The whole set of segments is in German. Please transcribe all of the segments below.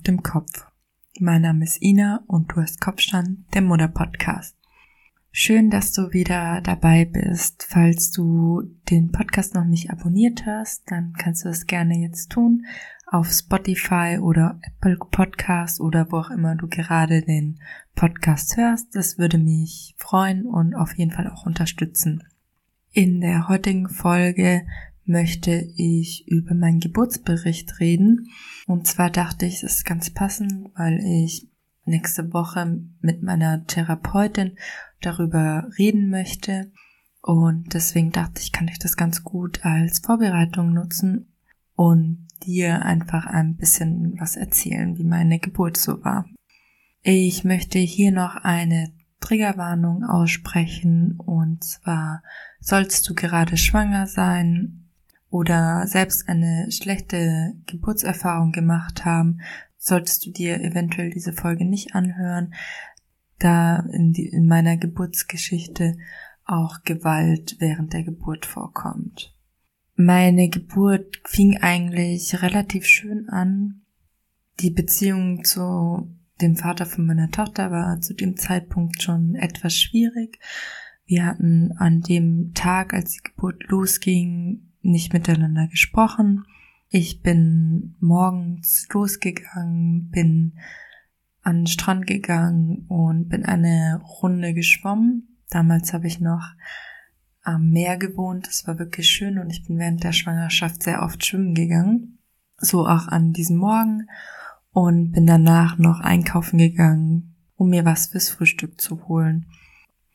auf dem Kopf. Mein Name ist Ina und du hast Kopfstand, der Mutter Podcast. Schön, dass du wieder dabei bist. Falls du den Podcast noch nicht abonniert hast, dann kannst du das gerne jetzt tun auf Spotify oder Apple Podcast oder wo auch immer du gerade den Podcast hörst. Das würde mich freuen und auf jeden Fall auch unterstützen. In der heutigen Folge möchte ich über meinen Geburtsbericht reden. Und zwar dachte ich, es ist ganz passend, weil ich nächste Woche mit meiner Therapeutin darüber reden möchte. Und deswegen dachte ich, kann ich das ganz gut als Vorbereitung nutzen und dir einfach ein bisschen was erzählen, wie meine Geburt so war. Ich möchte hier noch eine Triggerwarnung aussprechen und zwar sollst du gerade schwanger sein oder selbst eine schlechte Geburtserfahrung gemacht haben, solltest du dir eventuell diese Folge nicht anhören, da in, die, in meiner Geburtsgeschichte auch Gewalt während der Geburt vorkommt. Meine Geburt fing eigentlich relativ schön an. Die Beziehung zu dem Vater von meiner Tochter war zu dem Zeitpunkt schon etwas schwierig. Wir hatten an dem Tag, als die Geburt losging, nicht miteinander gesprochen. Ich bin morgens losgegangen, bin an den Strand gegangen und bin eine Runde geschwommen. Damals habe ich noch am Meer gewohnt. Es war wirklich schön und ich bin während der Schwangerschaft sehr oft schwimmen gegangen. So auch an diesem Morgen und bin danach noch einkaufen gegangen, um mir was fürs Frühstück zu holen.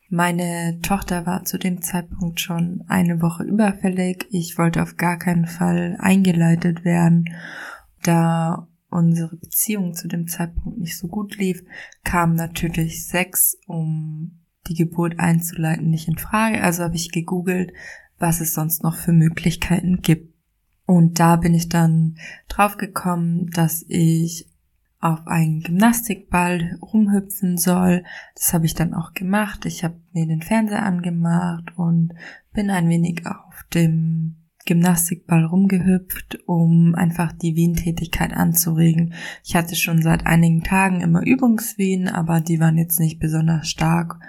Meine Tochter war zu dem Zeitpunkt schon eine Woche überfällig. Ich wollte auf gar keinen Fall eingeleitet werden. Da unsere Beziehung zu dem Zeitpunkt nicht so gut lief, kam natürlich Sex, um die Geburt einzuleiten, nicht in Frage. Also habe ich gegoogelt, was es sonst noch für Möglichkeiten gibt. Und da bin ich dann draufgekommen, dass ich auf einen Gymnastikball rumhüpfen soll. Das habe ich dann auch gemacht. Ich habe mir den Fernseher angemacht und bin ein wenig auf dem Gymnastikball rumgehüpft, um einfach die Wehentätigkeit anzuregen. Ich hatte schon seit einigen Tagen immer Übungswehen, aber die waren jetzt nicht besonders stark.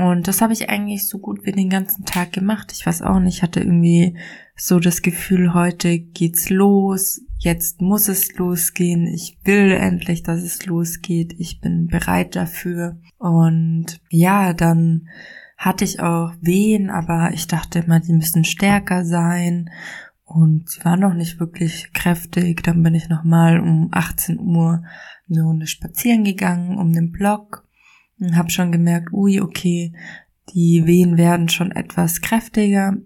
Und das habe ich eigentlich so gut wie den ganzen Tag gemacht. Ich weiß auch nicht, ich hatte irgendwie so das Gefühl, heute geht's los, jetzt muss es losgehen, ich will endlich, dass es losgeht, ich bin bereit dafür. Und ja, dann hatte ich auch Wehen, aber ich dachte immer, die müssen stärker sein. Und sie waren noch nicht wirklich kräftig. Dann bin ich nochmal um 18 Uhr eine Runde spazieren gegangen um den Block und habe schon gemerkt, ui, okay, die Wehen werden schon etwas kräftiger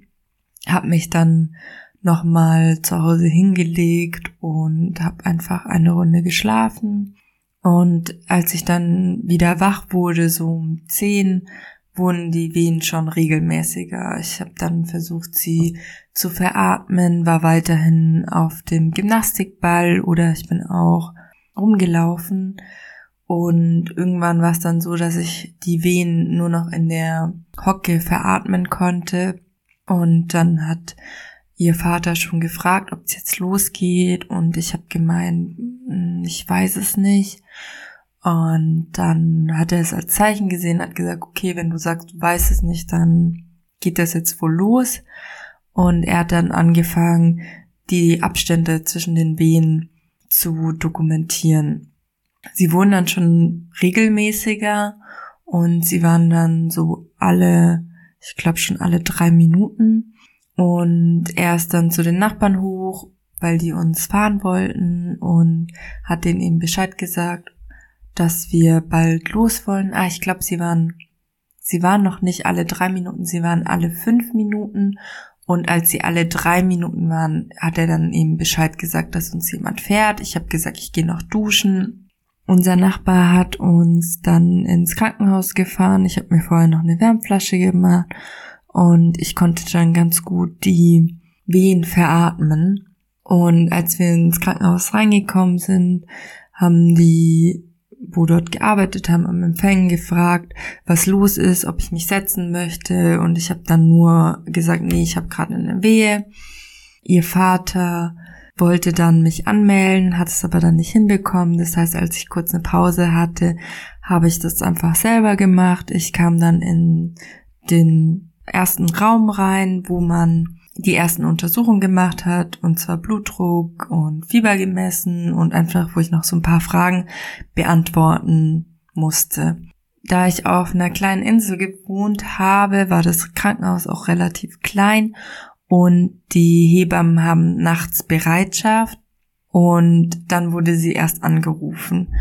habe mich dann nochmal zu Hause hingelegt und habe einfach eine Runde geschlafen. Und als ich dann wieder wach wurde, so um zehn, wurden die Wehen schon regelmäßiger. Ich habe dann versucht, sie zu veratmen, war weiterhin auf dem Gymnastikball oder ich bin auch rumgelaufen. Und irgendwann war es dann so, dass ich die Wehen nur noch in der Hocke veratmen konnte. Und dann hat ihr Vater schon gefragt, ob es jetzt losgeht. Und ich habe gemeint, hm, ich weiß es nicht. Und dann hat er es als Zeichen gesehen, hat gesagt, okay, wenn du sagst, du weißt es nicht, dann geht das jetzt wohl los. Und er hat dann angefangen, die Abstände zwischen den Wehen zu dokumentieren. Sie wurden dann schon regelmäßiger und sie waren dann so alle ich glaube schon alle drei Minuten. Und er ist dann zu den Nachbarn hoch, weil die uns fahren wollten und hat denen eben Bescheid gesagt, dass wir bald los wollen. Ah, ich glaube, sie waren, sie waren noch nicht alle drei Minuten, sie waren alle fünf Minuten. Und als sie alle drei Minuten waren, hat er dann eben Bescheid gesagt, dass uns jemand fährt. Ich habe gesagt, ich gehe noch duschen. Unser Nachbar hat uns dann ins Krankenhaus gefahren. Ich habe mir vorher noch eine Wärmflasche gemacht und ich konnte dann ganz gut die Wehen veratmen. Und als wir ins Krankenhaus reingekommen sind, haben die, wo dort gearbeitet haben, am Empfängen gefragt, was los ist, ob ich mich setzen möchte. Und ich habe dann nur gesagt, nee, ich habe gerade eine Wehe. Ihr Vater wollte dann mich anmelden, hat es aber dann nicht hinbekommen. Das heißt, als ich kurz eine Pause hatte, habe ich das einfach selber gemacht. Ich kam dann in den ersten Raum rein, wo man die ersten Untersuchungen gemacht hat, und zwar Blutdruck und Fieber gemessen und einfach, wo ich noch so ein paar Fragen beantworten musste. Da ich auf einer kleinen Insel gewohnt habe, war das Krankenhaus auch relativ klein und die Hebammen haben nachts Bereitschaft und dann wurde sie erst angerufen.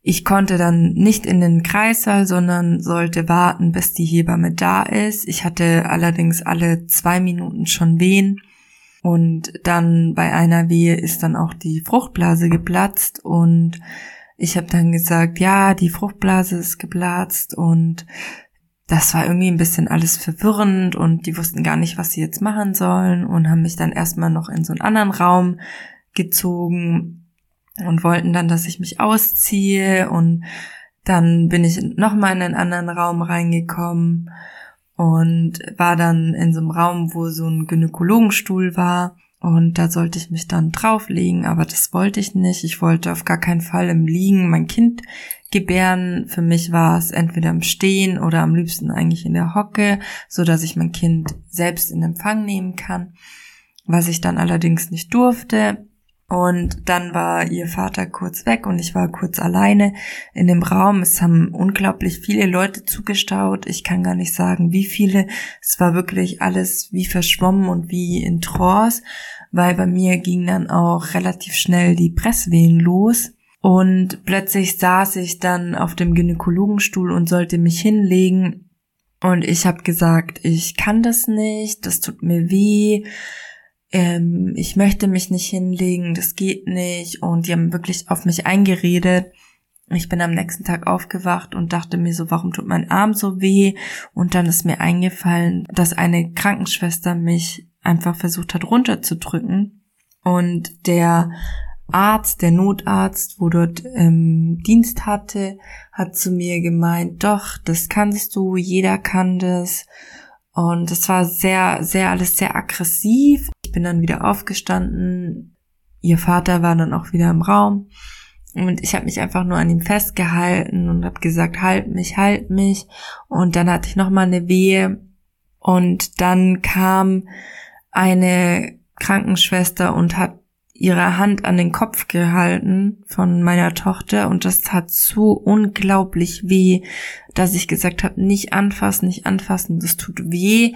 Ich konnte dann nicht in den Kreissaal, sondern sollte warten, bis die Hebamme da ist. Ich hatte allerdings alle zwei Minuten schon Wehen. Und dann bei einer Wehe ist dann auch die Fruchtblase geplatzt und ich habe dann gesagt, ja, die Fruchtblase ist geplatzt und das war irgendwie ein bisschen alles verwirrend und die wussten gar nicht, was sie jetzt machen sollen und haben mich dann erstmal noch in so einen anderen Raum gezogen und wollten dann, dass ich mich ausziehe und dann bin ich nochmal in einen anderen Raum reingekommen und war dann in so einem Raum, wo so ein Gynäkologenstuhl war und da sollte ich mich dann drauflegen, aber das wollte ich nicht. Ich wollte auf gar keinen Fall im Liegen mein Kind gebären. Für mich war es entweder im Stehen oder am liebsten eigentlich in der Hocke, so dass ich mein Kind selbst in Empfang nehmen kann. Was ich dann allerdings nicht durfte. Und dann war ihr Vater kurz weg und ich war kurz alleine in dem Raum. Es haben unglaublich viele Leute zugestaut. Ich kann gar nicht sagen, wie viele. Es war wirklich alles wie verschwommen und wie in Trance, weil bei mir ging dann auch relativ schnell die Presswehen los. Und plötzlich saß ich dann auf dem Gynäkologenstuhl und sollte mich hinlegen. Und ich habe gesagt, ich kann das nicht, das tut mir weh ähm, ich möchte mich nicht hinlegen, das geht nicht. Und die haben wirklich auf mich eingeredet. Ich bin am nächsten Tag aufgewacht und dachte mir so, warum tut mein Arm so weh? Und dann ist mir eingefallen, dass eine Krankenschwester mich einfach versucht hat runterzudrücken. Und der Arzt, der Notarzt, wo dort ähm, Dienst hatte, hat zu mir gemeint, doch, das kannst du, jeder kann das. Und es war sehr, sehr, alles sehr aggressiv. Ich bin dann wieder aufgestanden. Ihr Vater war dann auch wieder im Raum. Und ich habe mich einfach nur an ihm festgehalten und habe gesagt, halt mich, halt mich. Und dann hatte ich nochmal eine Wehe. Und dann kam eine Krankenschwester und hat ihre Hand an den Kopf gehalten von meiner Tochter und das tat so unglaublich weh, dass ich gesagt habe, nicht anfassen, nicht anfassen, das tut weh.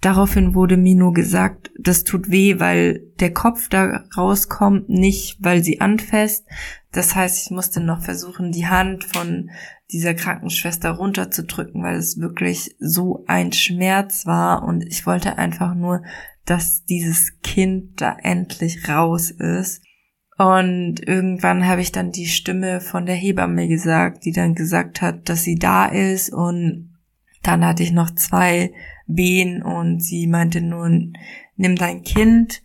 Daraufhin wurde mir nur gesagt, das tut weh, weil der Kopf da rauskommt, nicht weil sie anfasst. Das heißt, ich musste noch versuchen, die Hand von dieser Krankenschwester runterzudrücken, weil es wirklich so ein Schmerz war und ich wollte einfach nur dass dieses Kind da endlich raus ist. Und irgendwann habe ich dann die Stimme von der Hebamme gesagt, die dann gesagt hat, dass sie da ist. Und dann hatte ich noch zwei Wehen und sie meinte nun, nimm dein Kind.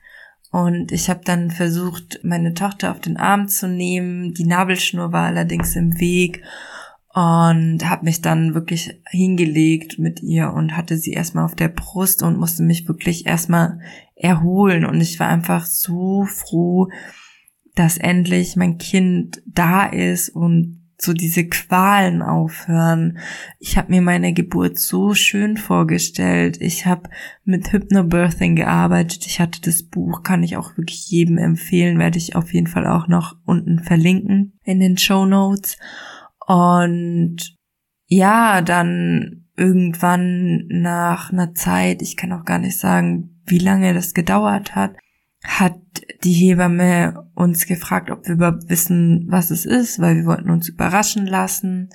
Und ich habe dann versucht, meine Tochter auf den Arm zu nehmen. Die Nabelschnur war allerdings im Weg und habe mich dann wirklich hingelegt mit ihr und hatte sie erstmal auf der Brust und musste mich wirklich erstmal erholen und ich war einfach so froh, dass endlich mein Kind da ist und so diese Qualen aufhören. Ich habe mir meine Geburt so schön vorgestellt. Ich habe mit Hypnobirthing gearbeitet. Ich hatte das Buch, kann ich auch wirklich jedem empfehlen, werde ich auf jeden Fall auch noch unten verlinken in den Show Notes. Und ja, dann irgendwann nach einer Zeit, ich kann auch gar nicht sagen, wie lange das gedauert hat, hat die Hebamme uns gefragt, ob wir überhaupt wissen, was es ist, weil wir wollten uns überraschen lassen.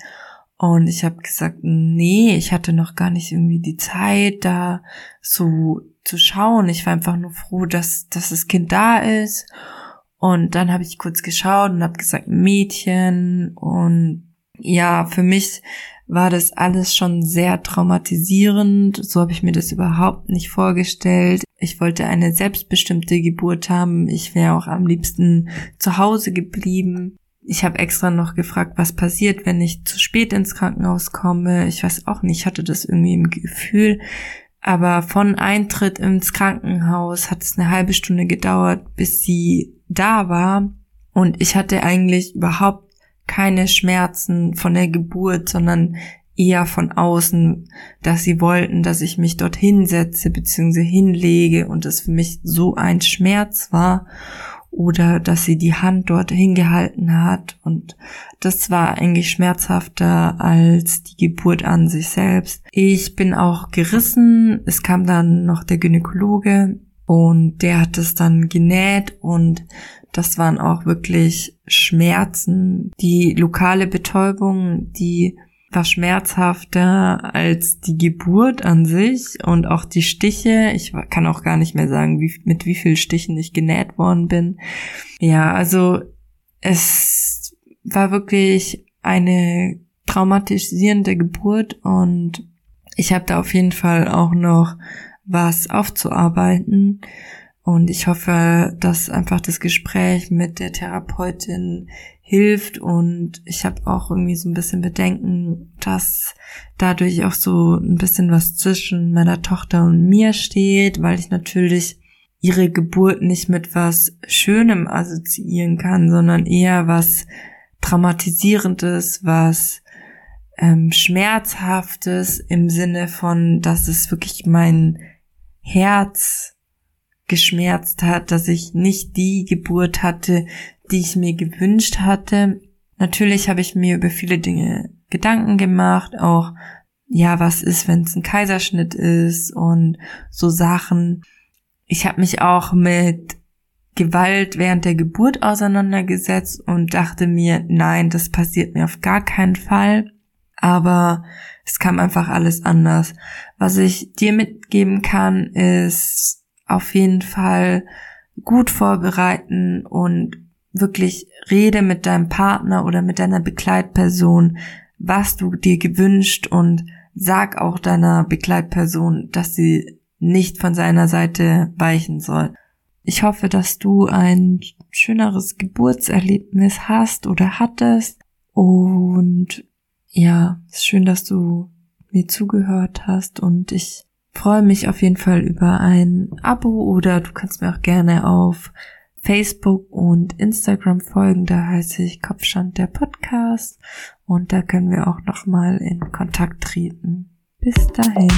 Und ich habe gesagt, nee, ich hatte noch gar nicht irgendwie die Zeit, da so zu schauen. Ich war einfach nur froh, dass, dass das Kind da ist. Und dann habe ich kurz geschaut und habe gesagt, Mädchen. Und ja, für mich war das alles schon sehr traumatisierend. So habe ich mir das überhaupt nicht vorgestellt. Ich wollte eine selbstbestimmte Geburt haben. Ich wäre auch am liebsten zu Hause geblieben. Ich habe extra noch gefragt, was passiert, wenn ich zu spät ins Krankenhaus komme. Ich weiß auch nicht, ich hatte das irgendwie im Gefühl. Aber von Eintritt ins Krankenhaus hat es eine halbe Stunde gedauert, bis sie da war. Und ich hatte eigentlich überhaupt keine Schmerzen von der Geburt, sondern eher von außen, dass sie wollten, dass ich mich dort hinsetze bzw. hinlege und es für mich so ein Schmerz war oder dass sie die Hand dort hingehalten hat und das war eigentlich schmerzhafter als die Geburt an sich selbst. Ich bin auch gerissen, es kam dann noch der Gynäkologe und der hat es dann genäht und das waren auch wirklich Schmerzen. Die lokale Betäubung, die war schmerzhafter als die Geburt an sich und auch die Stiche. Ich kann auch gar nicht mehr sagen, wie, mit wie vielen Stichen ich genäht worden bin. Ja, also es war wirklich eine traumatisierende Geburt und ich habe da auf jeden Fall auch noch was aufzuarbeiten. Und ich hoffe, dass einfach das Gespräch mit der Therapeutin hilft und ich habe auch irgendwie so ein bisschen Bedenken, dass dadurch auch so ein bisschen was zwischen meiner Tochter und mir steht, weil ich natürlich ihre Geburt nicht mit was Schönem assoziieren kann, sondern eher was Traumatisierendes, was ähm, Schmerzhaftes im Sinne von, dass es wirklich mein Herz geschmerzt hat, dass ich nicht die Geburt hatte, die ich mir gewünscht hatte. Natürlich habe ich mir über viele Dinge Gedanken gemacht, auch ja, was ist, wenn es ein Kaiserschnitt ist und so Sachen. Ich habe mich auch mit Gewalt während der Geburt auseinandergesetzt und dachte mir, nein, das passiert mir auf gar keinen Fall. Aber es kam einfach alles anders. Was ich dir mitgeben kann, ist auf jeden Fall gut vorbereiten und wirklich rede mit deinem Partner oder mit deiner Begleitperson, was du dir gewünscht und sag auch deiner Begleitperson, dass sie nicht von seiner Seite weichen soll. Ich hoffe, dass du ein schöneres Geburtserlebnis hast oder hattest und ja, es ist schön, dass du mir zugehört hast und ich freue mich auf jeden Fall über ein Abo oder du kannst mir auch gerne auf Facebook und Instagram folgen. Da heiße ich Kopfstand der Podcast und da können wir auch nochmal in Kontakt treten. Bis dahin.